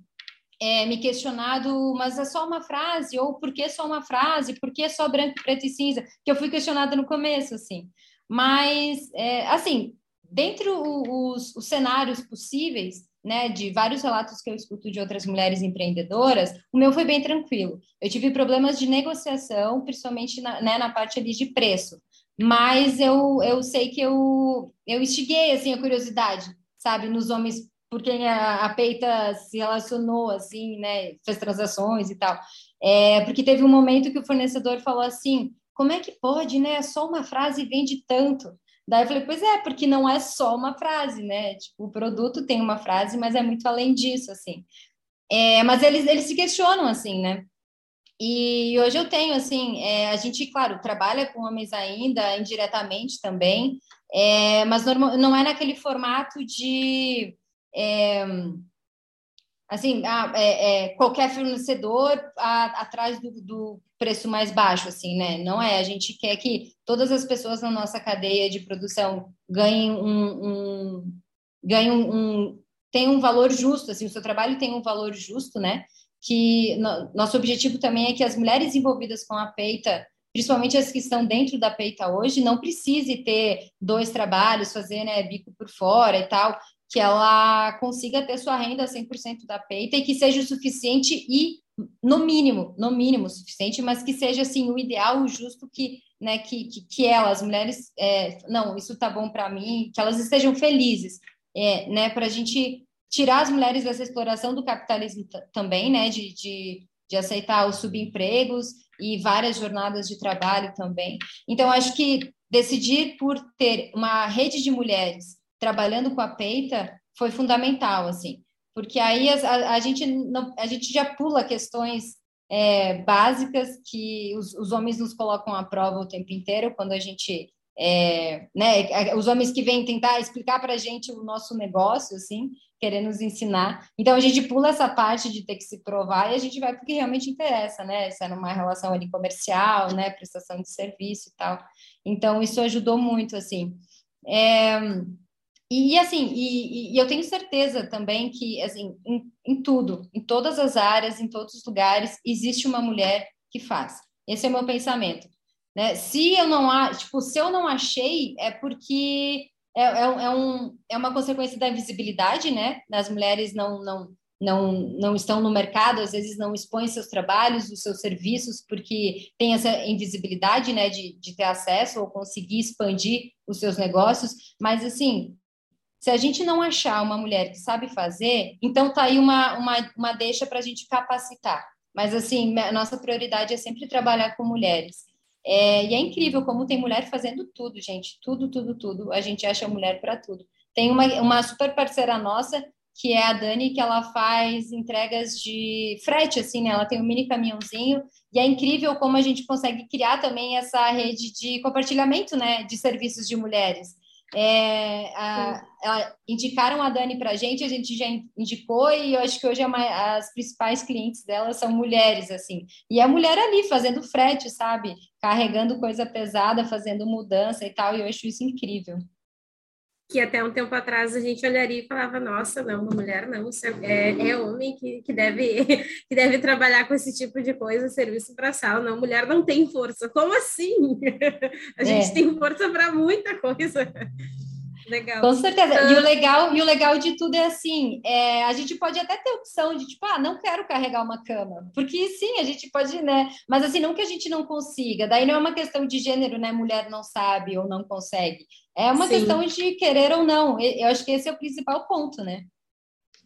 é, me questionar do, mas é só uma frase, ou por que só uma frase, por que só branco, preto e cinza, que eu fui questionada no começo, assim. Mas, é, assim, dentre os, os cenários possíveis, né, de vários relatos que eu escuto de outras mulheres empreendedoras, o meu foi bem tranquilo. Eu tive problemas de negociação, principalmente na, né, na parte ali de preço mas eu, eu sei que eu, eu instiguei, assim, a curiosidade, sabe, nos homens por quem a, a Peita se relacionou, assim, né, fez transações e tal, é, porque teve um momento que o fornecedor falou assim, como é que pode, né, só uma frase vende tanto? Daí eu falei, pois é, porque não é só uma frase, né, tipo, o produto tem uma frase, mas é muito além disso, assim. É, mas eles, eles se questionam, assim, né, e hoje eu tenho, assim, é, a gente, claro, trabalha com homens ainda, indiretamente também, é, mas normal, não é naquele formato de. É, assim, a, é, é, qualquer fornecedor a, atrás do, do, preço mais baixo, assim, né? Não é. A gente quer que todas as pessoas na nossa cadeia de produção ganhem um, um ganhem um, um tem um valor justo, assim, o seu trabalho tem um valor justo, né? que no, nosso objetivo também é que as mulheres envolvidas com a peita, principalmente as que estão dentro da peita hoje, não precise ter dois trabalhos, fazer né, bico por fora e tal, que ela consiga ter sua renda 100% da peita e que seja o suficiente e no mínimo, no mínimo suficiente, mas que seja assim o ideal, o justo que, né, que, que, que elas, mulheres, é, não, isso tá bom para mim, que elas estejam felizes, é, né, para a gente tirar as mulheres dessa exploração do capitalismo também, né, de, de, de aceitar os subempregos e várias jornadas de trabalho também. Então, acho que decidir por ter uma rede de mulheres trabalhando com a peita foi fundamental, assim, porque aí a, a, gente, não, a gente já pula questões é, básicas que os, os homens nos colocam à prova o tempo inteiro quando a gente é, né, os homens que vêm tentar explicar para a gente o nosso negócio, assim, querer nos ensinar. Então a gente pula essa parte de ter que se provar e a gente vai porque realmente interessa, né? Se é numa relação ali comercial, né? Prestação de serviço e tal. Então isso ajudou muito, assim. É, e assim, e, e, eu tenho certeza também que, assim, em, em tudo, em todas as áreas, em todos os lugares, existe uma mulher que faz. Esse é o meu pensamento. Né? Se eu não tipo, se eu não achei, é porque é, é, é, um, é uma consequência da invisibilidade, né? As mulheres não, não, não, não estão no mercado, às vezes não expõem seus trabalhos, os seus serviços, porque tem essa invisibilidade, né, de, de ter acesso ou conseguir expandir os seus negócios. Mas, assim, se a gente não achar uma mulher que sabe fazer, então tá aí uma, uma, uma deixa para a gente capacitar. Mas, assim, a nossa prioridade é sempre trabalhar com mulheres. É, e é incrível como tem mulher fazendo tudo, gente. Tudo, tudo, tudo. A gente acha mulher para tudo. Tem uma, uma super parceira nossa, que é a Dani, que ela faz entregas de frete, assim, né? Ela tem um mini caminhãozinho. E é incrível como a gente consegue criar também essa rede de compartilhamento, né? De serviços de mulheres. É, a, a, indicaram a Dani para a gente, a gente já indicou e eu acho que hoje a, as principais clientes dela são mulheres, assim. E a mulher ali fazendo frete, sabe? Carregando coisa pesada, fazendo mudança e tal, e eu acho isso incrível que até um tempo atrás a gente olharia e falava, nossa, não, uma mulher não, é, é, é homem que, que, deve, que deve trabalhar com esse tipo de coisa, serviço para sala, não, mulher não tem força. Como assim? A gente é. tem força para muita coisa. Legal. Com certeza. E o ah. legal, e o legal de tudo é assim, é, a gente pode até ter opção de tipo, ah, não quero carregar uma cama, porque sim, a gente pode, né? Mas assim, não que a gente não consiga. Daí não é uma questão de gênero, né? Mulher não sabe ou não consegue. É uma sim. questão de querer ou não. Eu acho que esse é o principal ponto, né?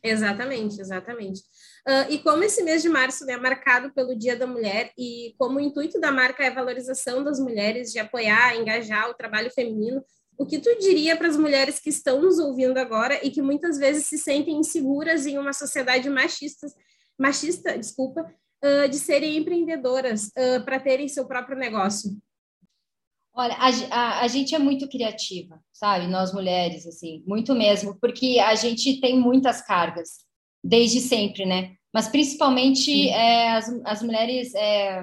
Exatamente, exatamente. Uh, e como esse mês de março né, é marcado pelo Dia da Mulher e como o intuito da marca é a valorização das mulheres, de apoiar, engajar o trabalho feminino, o que tu diria para as mulheres que estão nos ouvindo agora e que muitas vezes se sentem inseguras em uma sociedade machista, machista, desculpa, uh, de serem empreendedoras uh, para terem seu próprio negócio? Olha, a, a, a, gente é muito criativa, sabe? Nós mulheres, assim, muito mesmo, porque a gente tem muitas cargas, desde sempre, né? Mas principalmente é, as, as mulheres é,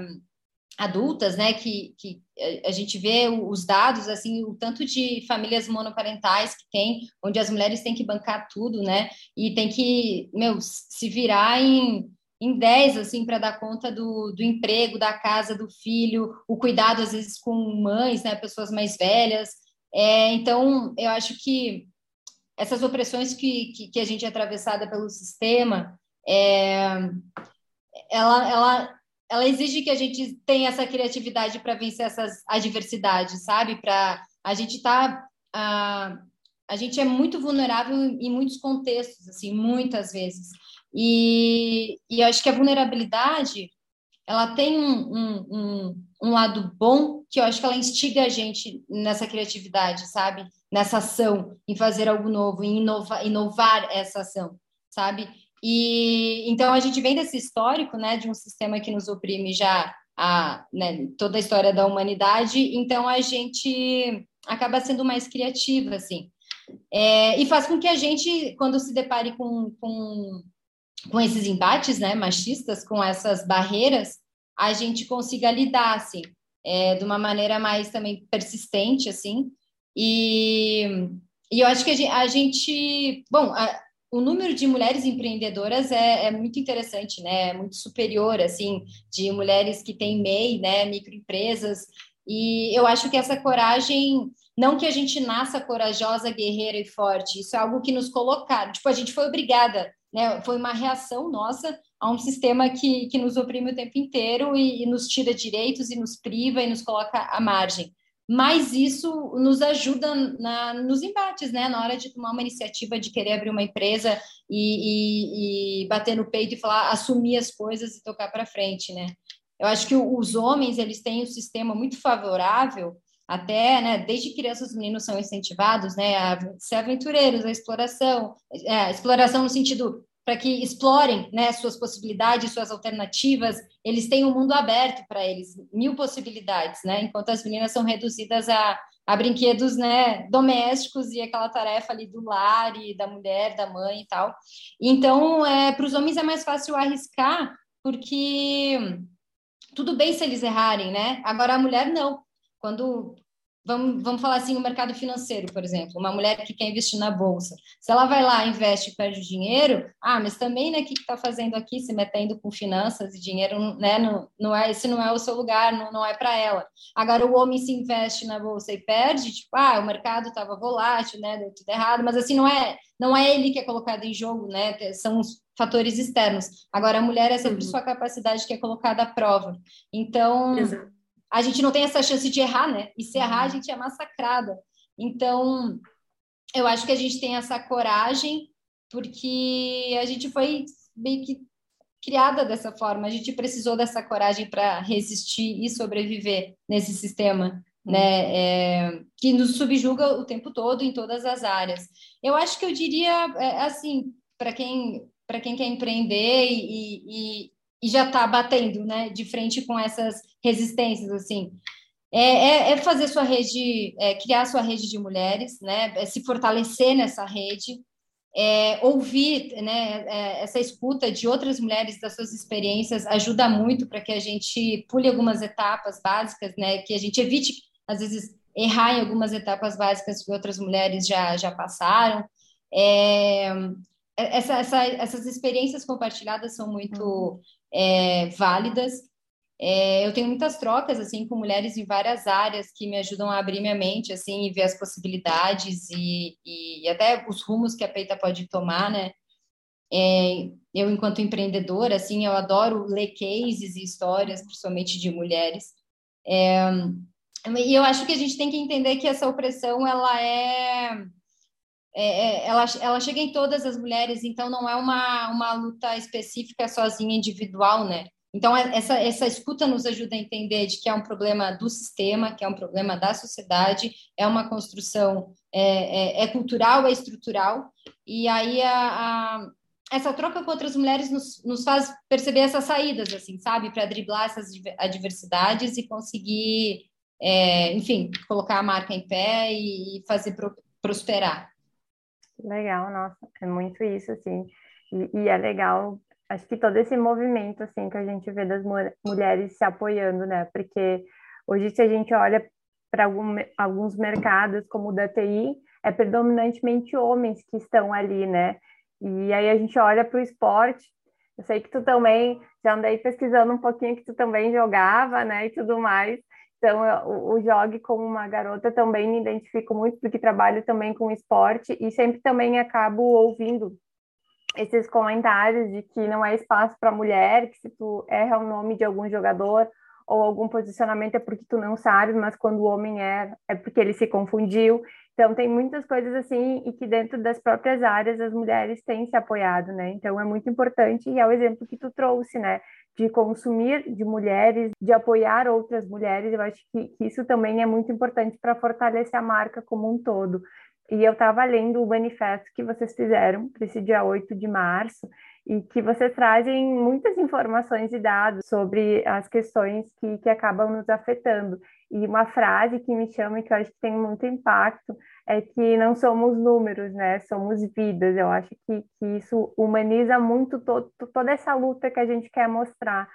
adultas, né, que, que a gente vê os dados, assim, o tanto de famílias monoparentais que tem, onde as mulheres têm que bancar tudo, né, e tem que, meu, se virar em, em 10, assim, para dar conta do, do emprego, da casa, do filho, o cuidado, às vezes, com mães, né, pessoas mais velhas, é, então, eu acho que essas opressões que, que, que a gente é atravessada pelo sistema, é, ela, ela ela exige que a gente tenha essa criatividade para vencer essas adversidades, sabe? Para a gente tá a, a gente é muito vulnerável em muitos contextos, assim, muitas vezes. E, e eu acho que a vulnerabilidade ela tem um, um, um, um lado bom que eu acho que ela instiga a gente nessa criatividade, sabe? Nessa ação, em fazer algo novo, em inovar, inovar essa ação, sabe? E então a gente vem desse histórico, né, de um sistema que nos oprime já a, né, toda a história da humanidade. Então a gente acaba sendo mais criativa, assim, é, e faz com que a gente, quando se depare com, com, com esses embates, né, machistas, com essas barreiras, a gente consiga lidar, assim, é, de uma maneira mais também persistente, assim. E, e eu acho que a gente, a gente bom, a, o número de mulheres empreendedoras é, é, muito interessante, né? É muito superior, assim, de mulheres que têm MEI, né? Microempresas. E eu acho que essa coragem, não que a gente nasça corajosa, guerreira e forte, isso é algo que nos colocaram. Tipo, a gente foi obrigada, né? Foi uma reação nossa a um sistema que, que nos oprime o tempo inteiro e, e nos tira direitos e nos priva e nos coloca à margem mas isso nos ajuda na, nos embates, né? Na hora de tomar uma iniciativa de querer abrir uma empresa e, e, e bater no peito e falar, assumir as coisas e tocar para frente, né? Eu acho que os homens eles têm um sistema muito favorável, até, né? Desde crianças os meninos são incentivados, né? A ser aventureiros, a exploração, é, a exploração no sentido para que explorem né, suas possibilidades, suas alternativas, eles têm um mundo aberto para eles, mil possibilidades, né? Enquanto as meninas são reduzidas a, a brinquedos né, domésticos e aquela tarefa ali do lar e da mulher, da mãe e tal. Então, é, para os homens é mais fácil arriscar, porque tudo bem se eles errarem, né? Agora a mulher não. Quando vamos, vamos falar assim, o mercado financeiro, por exemplo, uma mulher que quer investir na bolsa, se ela vai lá, investe e perde dinheiro, ah, mas também, né, o que está fazendo aqui, se metendo com finanças e dinheiro, né, não, não é, esse não é o seu lugar, não, não é para ela. Agora, o homem se investe na bolsa e perde, tipo, ah, o mercado estava volátil, né, deu tudo errado, mas assim, não é, não é ele que é colocado em jogo, né, são os fatores externos. Agora, a mulher é sempre uhum. sua capacidade que é colocada à prova. Então, Exato a gente não tem essa chance de errar, né? E se errar, a uhum. gente é massacrada. Então, eu acho que a gente tem essa coragem porque a gente foi meio que criada dessa forma, a gente precisou dessa coragem para resistir e sobreviver nesse sistema, uhum. né? É, que nos subjuga o tempo todo em todas as áreas. Eu acho que eu diria é, assim para quem para quem quer empreender e, e, e já está batendo, né, de frente com essas resistências, assim. É, é, é fazer sua rede, é, criar sua rede de mulheres, né, é se fortalecer nessa rede, é, ouvir, né, é, essa escuta de outras mulheres das suas experiências ajuda muito para que a gente pule algumas etapas básicas, né, que a gente evite, às vezes, errar em algumas etapas básicas que outras mulheres já, já passaram. Essa, essa, essas experiências compartilhadas são muito uhum válidas. É, eu tenho muitas trocas assim com mulheres em várias áreas que me ajudam a abrir minha mente assim e ver as possibilidades e, e até os rumos que a Peita pode tomar, né? É, eu enquanto empreendedora assim eu adoro ler cases e histórias, principalmente de mulheres. É, e eu acho que a gente tem que entender que essa opressão ela é é, é, ela, ela chega em todas as mulheres, então não é uma, uma luta específica sozinha, individual, né? Então, é, essa, essa escuta nos ajuda a entender de que é um problema do sistema, que é um problema da sociedade, é uma construção, é, é, é cultural, é estrutural, e aí a, a, essa troca com outras mulheres nos, nos faz perceber essas saídas, assim, sabe? Para driblar essas adversidades e conseguir, é, enfim, colocar a marca em pé e fazer pro, prosperar. Legal, nossa, é muito isso, assim, e, e, é legal, acho que todo esse movimento, assim, que a gente vê das mulheres se apoiando, né, porque hoje se a gente olha para alguns mercados, como o da TI, é predominantemente homens que estão ali, né, e aí a gente olha para o esporte, eu sei que tu também, já andei pesquisando um pouquinho que tu também jogava, né, e tudo mais, então, o Jogue, como uma garota, também me identifico muito, porque trabalho também com esporte e sempre também acabo ouvindo esses comentários de que não é espaço para mulher, que se tu erra o nome de algum jogador ou algum posicionamento é porque tu não sabe, mas quando o homem é, é porque ele se confundiu. Então, tem muitas coisas assim, e que dentro das próprias áreas as mulheres têm se apoiado, né? Então, é muito importante, e é o exemplo que tu trouxe, né? de consumir de mulheres, de apoiar outras mulheres. Eu acho que, que isso também é muito importante para fortalecer a marca como um todo. E eu estava lendo o manifesto que vocês fizeram para esse dia 8 de março, e que vocês trazem muitas informações e dados sobre as questões que, que acabam nos afetando. E uma frase que me chama e que eu acho que tem muito impacto é que não somos números, né? Somos vidas. Eu acho que, que isso humaniza muito todo, toda essa luta que a gente quer mostrar.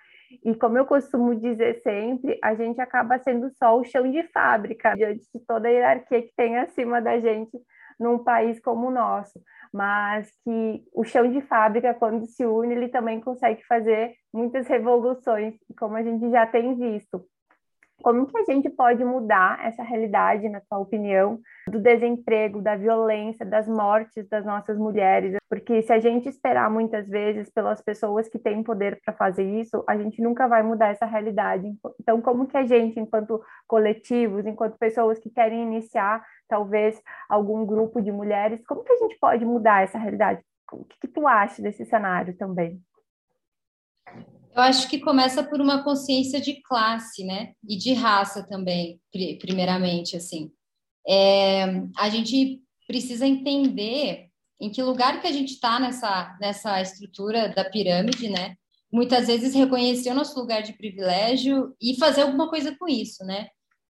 E como eu costumo dizer sempre, a gente acaba sendo só o chão de fábrica diante de toda a hierarquia que tem acima da gente num país como o nosso. Mas que o chão de fábrica, quando se une, ele também consegue fazer muitas revoluções, como a gente já tem visto. Como que a gente pode mudar essa realidade, na sua opinião, do desemprego, da violência, das mortes das nossas mulheres? Porque se a gente esperar muitas vezes pelas pessoas que têm poder para fazer isso, a gente nunca vai mudar essa realidade. Então, como que a gente, enquanto coletivos, enquanto pessoas que querem iniciar talvez algum grupo de mulheres, como que a gente pode mudar essa realidade? O que, que tu acha desse cenário também? Eu acho que começa por uma consciência de classe, né? E de raça também, primeiramente, assim. É, a gente precisa entender em que lugar que a gente está nessa, nessa estrutura da pirâmide, né? Muitas vezes reconhecer o nosso lugar de privilégio e fazer alguma coisa com isso, né?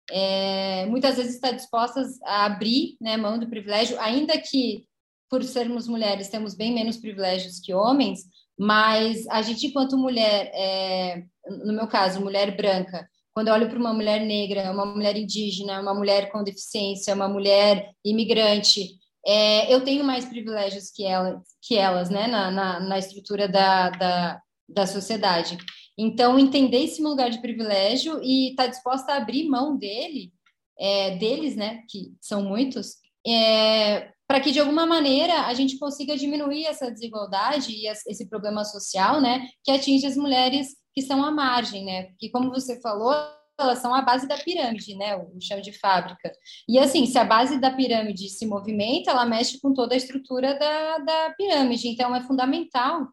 É, muitas vezes está dispostas a abrir né, mão do privilégio, ainda que por sermos mulheres temos bem menos privilégios que homens, mas a gente, enquanto mulher, é, no meu caso, mulher branca, quando eu olho para uma mulher negra, uma mulher indígena, uma mulher com deficiência, uma mulher imigrante, é, eu tenho mais privilégios que, ela, que elas, né, na, na, na estrutura da, da, da sociedade. Então, entender esse lugar de privilégio e estar tá disposta a abrir mão dele, é, deles, né, que são muitos, é, para que de alguma maneira a gente consiga diminuir essa desigualdade e esse problema social, né, que atinge as mulheres que são à margem, né? Porque como você falou, elas são a base da pirâmide, né? O chão de fábrica. E assim, se a base da pirâmide se movimenta, ela mexe com toda a estrutura da, da pirâmide. Então, é fundamental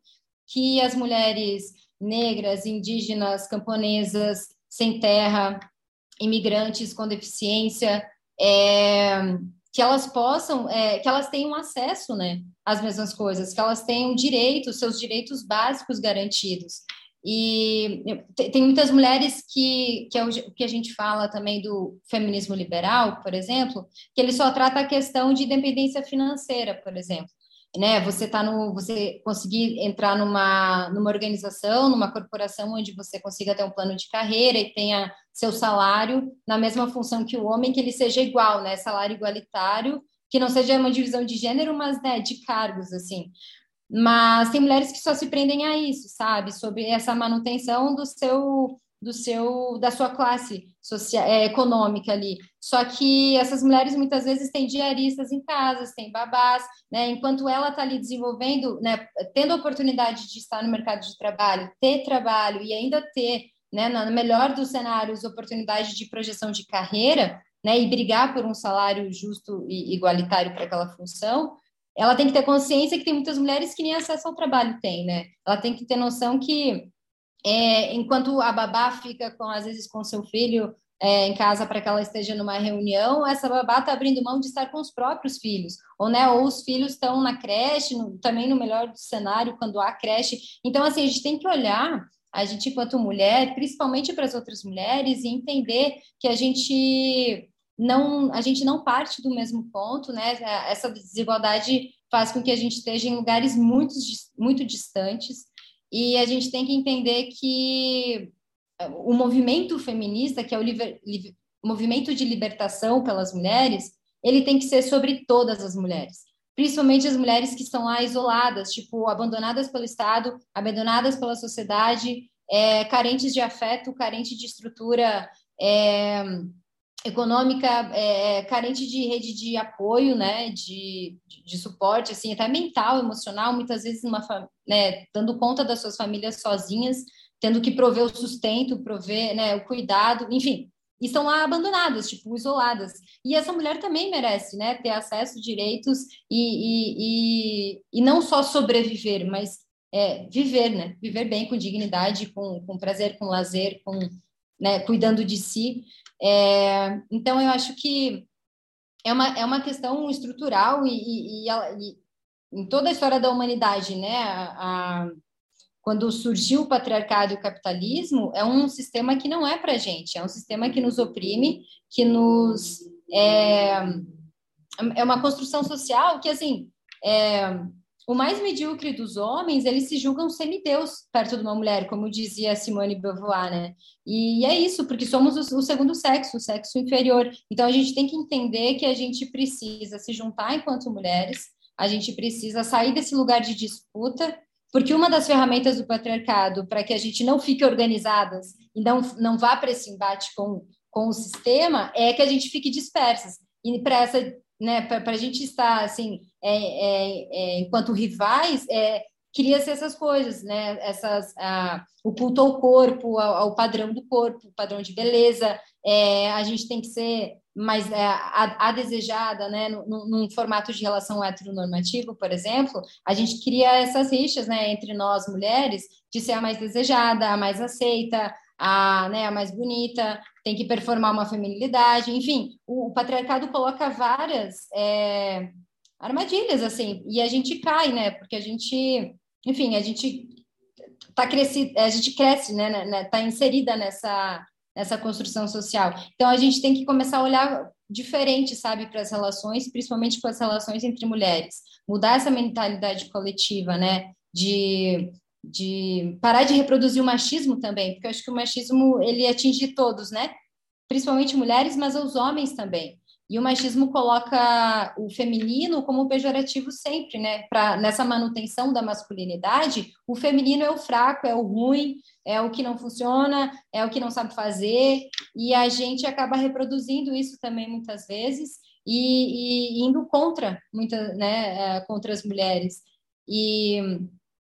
que as mulheres negras, indígenas, camponesas, sem terra, imigrantes com deficiência, é, que elas possam, é, que elas tenham acesso, né, às mesmas coisas, que elas tenham direitos, seus direitos básicos garantidos. E tem muitas mulheres que, que é o que a gente fala também do feminismo liberal, por exemplo, que ele só trata a questão de independência financeira, por exemplo. Né? Você tá no, você conseguir entrar numa, numa organização, numa corporação onde você consiga ter um plano de carreira e tenha seu salário na mesma função que o homem, que ele seja igual, né? Salário igualitário, que não seja uma divisão de gênero, mas né, de cargos, assim. Mas tem mulheres que só se prendem a isso, sabe? Sobre essa manutenção do seu do seu da sua classe social, é, econômica ali. Só que essas mulheres muitas vezes têm diaristas em casa, têm babás, né? Enquanto ela está ali desenvolvendo, né, tendo a oportunidade de estar no mercado de trabalho, ter trabalho e ainda ter, né, no melhor dos cenários, oportunidade de projeção de carreira, né, e brigar por um salário justo e igualitário para aquela função, ela tem que ter consciência que tem muitas mulheres que nem acesso ao trabalho têm, né? Ela tem que ter noção que é, enquanto a babá fica com às vezes com seu filho é, em casa para que ela esteja numa reunião, essa babá está abrindo mão de estar com os próprios filhos, ou né, ou os filhos estão na creche, no, também no melhor cenário quando há creche. Então assim a gente tem que olhar a gente enquanto mulher, principalmente para as outras mulheres, e entender que a gente não a gente não parte do mesmo ponto, né? Essa desigualdade faz com que a gente esteja em lugares muito, muito distantes e a gente tem que entender que o movimento feminista, que é o liber, movimento de libertação pelas mulheres, ele tem que ser sobre todas as mulheres, principalmente as mulheres que estão lá isoladas, tipo abandonadas pelo Estado, abandonadas pela sociedade, é, carentes de afeto, carentes de estrutura é, econômica é, carente de rede de apoio, né, de, de, de, suporte, assim, até mental, emocional, muitas vezes uma, né, dando conta das suas famílias sozinhas, tendo que prover o sustento, prover, né, o cuidado, enfim, estão lá abandonadas, tipo, isoladas. E essa mulher também merece, né, ter acesso, direitos e, e, e, e não só sobreviver, mas é, viver, né, viver bem, com dignidade, com, com prazer, com lazer, com, né, cuidando de si. É, então, eu acho que é uma, é uma questão estrutural e, e, e, e em toda a história da humanidade, né? A, a, quando surgiu o patriarcado e o capitalismo, é um sistema que não é para gente, é um sistema que nos oprime, que nos é, é uma construção social que assim é, o mais medíocre dos homens, eles se julgam semideus perto de uma mulher, como dizia Simone Beauvoir, né? E é isso, porque somos o, segundo sexo, o sexo inferior. Então a gente tem que entender que a gente precisa se juntar enquanto mulheres, a gente precisa sair desse lugar de disputa, porque uma das ferramentas do patriarcado para que a gente não fique organizadas e não, não vá para esse embate com, com o sistema é que a gente fique dispersas. E para essa né, para a gente estar assim, é, é, é, enquanto rivais, é, cria-se essas coisas, né? Essas, a, o culto ao corpo, ao, ao, padrão do corpo, padrão de beleza. É, a gente tem que ser mais é, a, a, desejada, né? Num, num, formato de relação heteronormativo, por exemplo, a gente cria essas rixas, né? Entre nós mulheres, de ser a mais desejada, a mais aceita, a, né, a mais bonita, tem que performar uma feminilidade, enfim, o, o patriarcado coloca várias é, armadilhas, assim, e a gente cai, né, porque a gente, enfim, a gente tá crescido, a gente cresce, né, né, né, tá inserida nessa, nessa construção social. Então, a gente tem que começar a olhar diferente, sabe, para as relações, principalmente com as relações entre mulheres, mudar essa mentalidade coletiva, né, de de parar de reproduzir o machismo também, porque eu acho que o machismo ele atinge todos, né? Principalmente mulheres, mas os homens também. E o machismo coloca o feminino como pejorativo sempre, né? Para nessa manutenção da masculinidade, o feminino é o fraco, é o ruim, é o que não funciona, é o que não sabe fazer, e a gente acaba reproduzindo isso também muitas vezes e, e indo contra muitas, né? É, contra as mulheres. E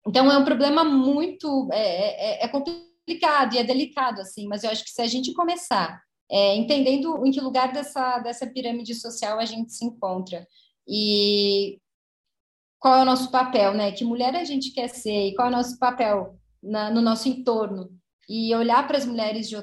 então é um problema muito é, é, é complicado e é delicado assim, mas eu acho que se a gente começar é, entendendo em que lugar dessa, dessa pirâmide social a gente se encontra. E qual é o nosso papel, né? Que mulher a gente quer ser e qual é o nosso papel na, no nosso entorno. E olhar para as mulheres de,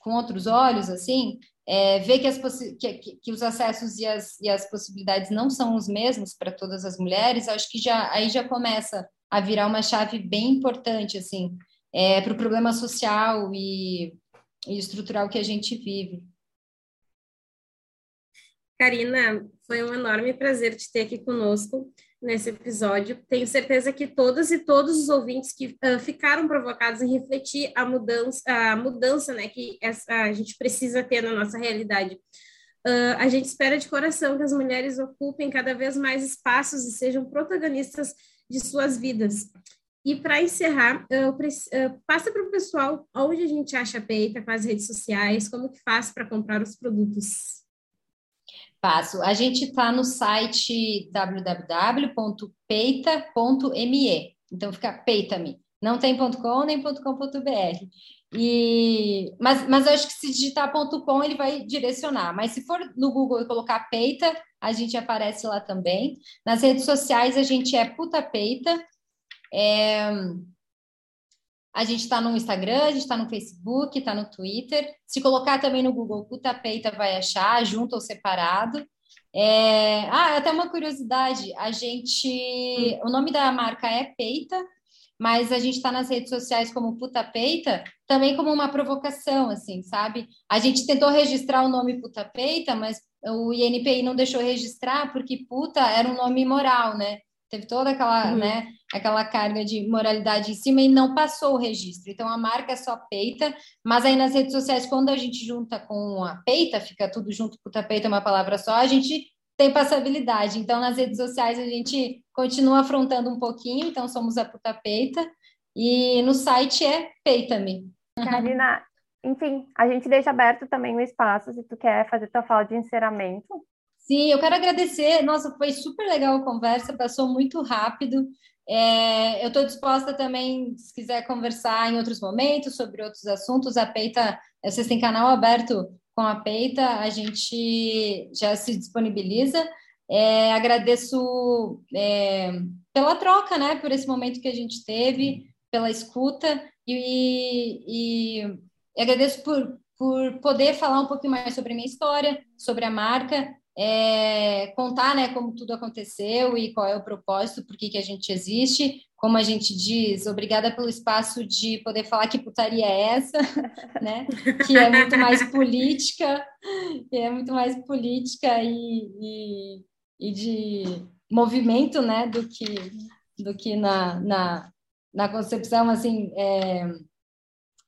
com outros olhos, assim, é, ver que, as que, que, os acessos e as, e as possibilidades não são os mesmos para todas as mulheres, acho que já aí já começa a virar uma chave bem importante, assim, é, para o problema social e e estrutural que a gente vive. Karina, foi um enorme prazer te ter aqui conosco nesse episódio. Tenho certeza que todas e todos os ouvintes que uh, ficaram provocados em refletir a mudança, a mudança né, que essa, a gente precisa ter na nossa realidade. Uh, a gente espera de coração que as mulheres ocupem cada vez mais espaços e sejam protagonistas de suas vidas. E para encerrar, passa para o pessoal onde a gente acha a Peita, as redes sociais, como que faz para comprar os produtos. Passo. A gente está no site www.peita.me. Então fica peita-me. Não tem .com nem .com.br. E, mas, mas eu acho que se digitar .com ele vai direcionar. Mas se for no Google e colocar peita, a gente aparece lá também. Nas redes sociais a gente é puta peita é, a gente está no Instagram, a gente está no Facebook, está no Twitter. Se colocar também no Google Puta Peita, vai achar, junto ou separado. É... Ah, até uma curiosidade: a gente. O nome da marca é Peita, mas a gente está nas redes sociais como Puta Peita, também como uma provocação, assim, sabe? A gente tentou registrar o nome Puta Peita, mas o INPI não deixou registrar porque puta era um nome imoral, né? teve toda aquela, uhum. né, aquela carga de moralidade em cima e não passou o registro. Então a marca é só peita, mas aí nas redes sociais, quando a gente junta com a peita, fica tudo junto, puta peita é uma palavra só, a gente tem passabilidade. Então nas redes sociais a gente continua afrontando um pouquinho, então somos a puta peita, e no site é peita-me. Karina, enfim, a gente deixa aberto também o espaço se tu quer fazer tua fala de encerramento. Sim, eu quero agradecer. Nossa, foi super legal a conversa, passou muito rápido. É, eu estou disposta também, se quiser conversar em outros momentos sobre outros assuntos. A Peita, vocês têm canal aberto com a Peita, a gente já se disponibiliza. É, agradeço é, pela troca, né? Por esse momento que a gente teve, pela escuta e, e, e agradeço por, por poder falar um pouquinho mais sobre a minha história, sobre a marca é, contar né, como tudo aconteceu e qual é o propósito, por que, que a gente existe. Como a gente diz, obrigada pelo espaço de poder falar que putaria é essa, né? que é muito mais política, é muito mais política e, e, e de movimento né, do que, do que na, na, na concepção assim, é,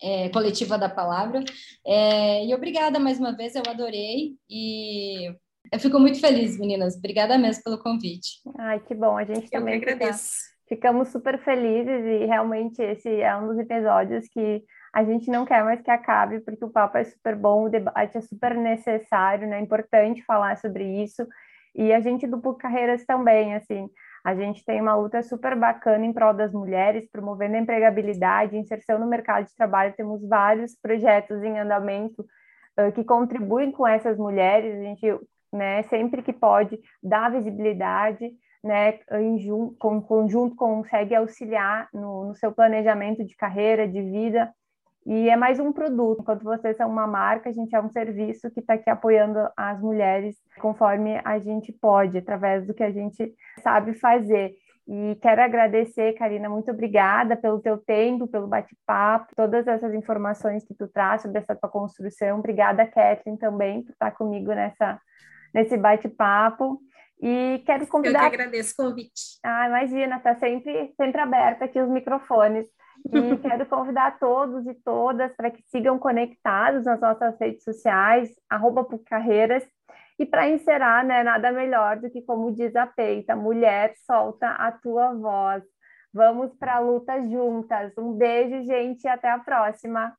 é, coletiva da palavra. É, e obrigada mais uma vez, eu adorei e eu fico muito feliz, meninas. Obrigada mesmo pelo convite. Ai, que bom. A gente Eu também agradeço. Fica, ficamos super felizes e realmente esse é um dos episódios que a gente não quer mais que acabe, porque o papo é super bom, o debate é super necessário, né? É importante falar sobre isso. E a gente do PUC Carreiras também, assim, a gente tem uma luta super bacana em prol das mulheres, promovendo a empregabilidade, inserção no mercado de trabalho. Temos vários projetos em andamento uh, que contribuem com essas mulheres. A gente né? Sempre que pode dar visibilidade, né? Em com, conjunto consegue auxiliar no, no seu planejamento de carreira, de vida. E é mais um produto. Enquanto vocês são uma marca, a gente é um serviço que está aqui apoiando as mulheres conforme a gente pode, através do que a gente sabe fazer. E quero agradecer, Karina, muito obrigada pelo teu tempo, pelo bate-papo, todas essas informações que tu traz sobre essa tua construção. Obrigada, Kathleen, também, por estar comigo nessa, nesse bate-papo. E quero convidar. Eu que agradeço o convite. Ah, imagina, está sempre, sempre aberta aqui os microfones. E quero convidar todos e todas para que sigam conectados nas nossas redes sociais, arroba Carreiras. E para encerrar, né, nada melhor do que, como diz a Peita, mulher, solta a tua voz. Vamos para a luta juntas. Um beijo, gente, e até a próxima.